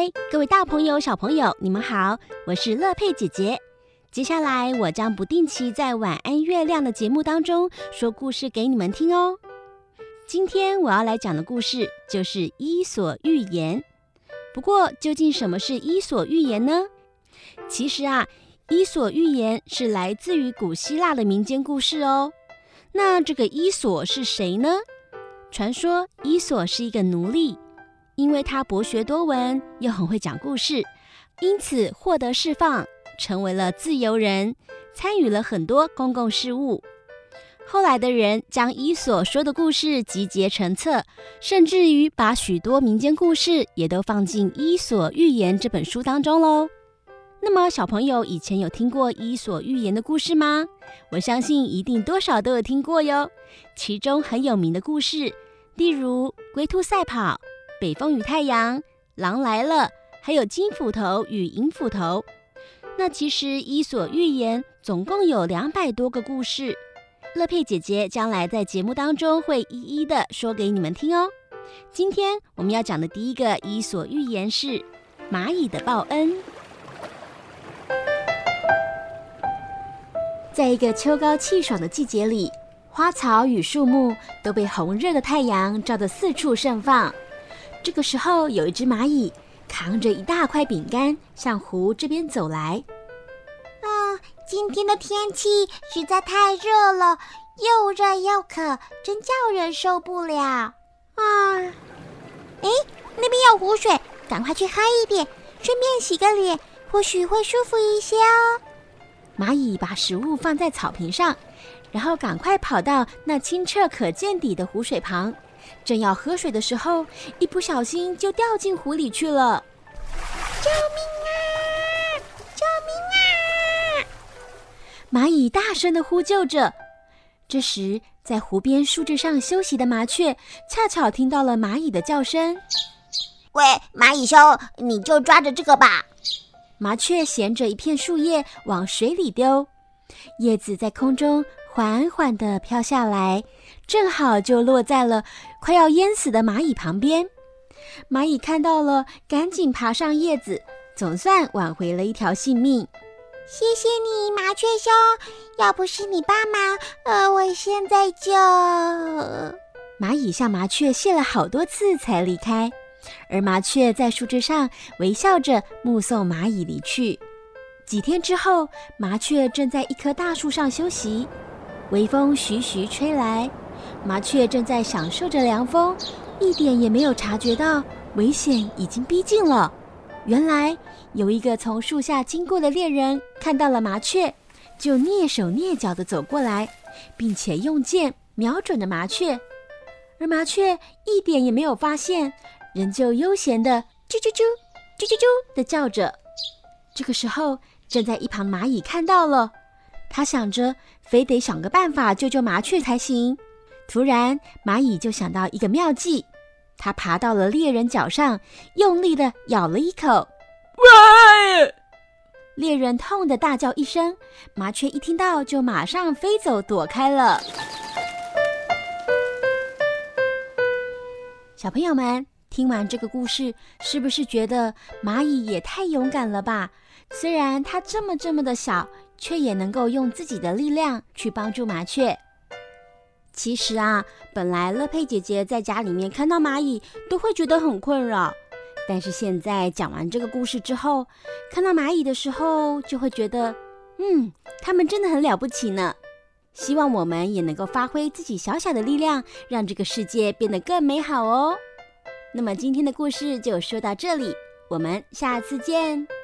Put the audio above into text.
嗨，各位大朋友、小朋友，你们好，我是乐佩姐姐。接下来我将不定期在晚安月亮的节目当中说故事给你们听哦。今天我要来讲的故事就是《伊索寓言》。不过，究竟什么是伊索寓言呢？其实啊，伊索寓言是来自于古希腊的民间故事哦。那这个伊索是谁呢？传说伊索是一个奴隶，因为他博学多闻，又很会讲故事，因此获得释放，成为了自由人，参与了很多公共事务。后来的人将伊索说的故事集结成册，甚至于把许多民间故事也都放进《伊索寓言》这本书当中喽。那么，小朋友以前有听过《伊索寓言》的故事吗？我相信一定多少都有听过哟。其中很有名的故事，例如龟兔赛跑、北风与太阳、狼来了，还有金斧头与银斧头。那其实《伊索寓言》总共有两百多个故事，乐佩姐姐将来在节目当中会一一的说给你们听哦。今天我们要讲的第一个《伊索寓言》是蚂蚁的报恩。在一个秋高气爽的季节里，花草与树木都被红热的太阳照得四处盛放。这个时候，有一只蚂蚁扛着一大块饼干向湖这边走来。啊，今天的天气实在太热了，又热又渴，真叫人受不了。啊，哎，那边有湖水，赶快去喝一点，顺便洗个脸，或许会舒服一些哦。蚂蚁把食物放在草坪上，然后赶快跑到那清澈可见底的湖水旁，正要喝水的时候，一不小心就掉进湖里去了。救命啊！救命啊！蚂蚁大声的呼救着。这时，在湖边树枝上休息的麻雀恰巧听到了蚂蚁的叫声。喂，蚂蚁兄，你就抓着这个吧。麻雀衔着一片树叶往水里丢，叶子在空中缓缓地飘下来，正好就落在了快要淹死的蚂蚁旁边。蚂蚁看到了，赶紧爬上叶子，总算挽回了一条性命。谢谢你，麻雀兄，要不是你帮忙，呃，我现在就 蚂蚁向麻雀谢了好多次才离开。而麻雀在树枝上微笑着目送蚂蚁离去。几天之后，麻雀正在一棵大树上休息，微风徐徐吹来，麻雀正在享受着凉风，一点也没有察觉到危险已经逼近了。原来有一个从树下经过的猎人看到了麻雀，就蹑手蹑脚地走过来，并且用箭瞄准了麻雀，而麻雀一点也没有发现。仍旧悠闲的啾啾啾，啾啾啾的叫着。这个时候，站在一旁蚂蚁看到了，他想着非得想个办法救救麻雀才行。突然，蚂蚁就想到一个妙计，它爬到了猎人脚上，用力的咬了一口。喂！猎人痛的大叫一声，麻雀一听到就马上飞走躲开了。小朋友们。听完这个故事，是不是觉得蚂蚁也太勇敢了吧？虽然它这么这么的小，却也能够用自己的力量去帮助麻雀。其实啊，本来乐佩姐姐在家里面看到蚂蚁都会觉得很困扰，但是现在讲完这个故事之后，看到蚂蚁的时候，就会觉得，嗯，它们真的很了不起呢。希望我们也能够发挥自己小小的力量，让这个世界变得更美好哦。那么今天的故事就说到这里，我们下次见。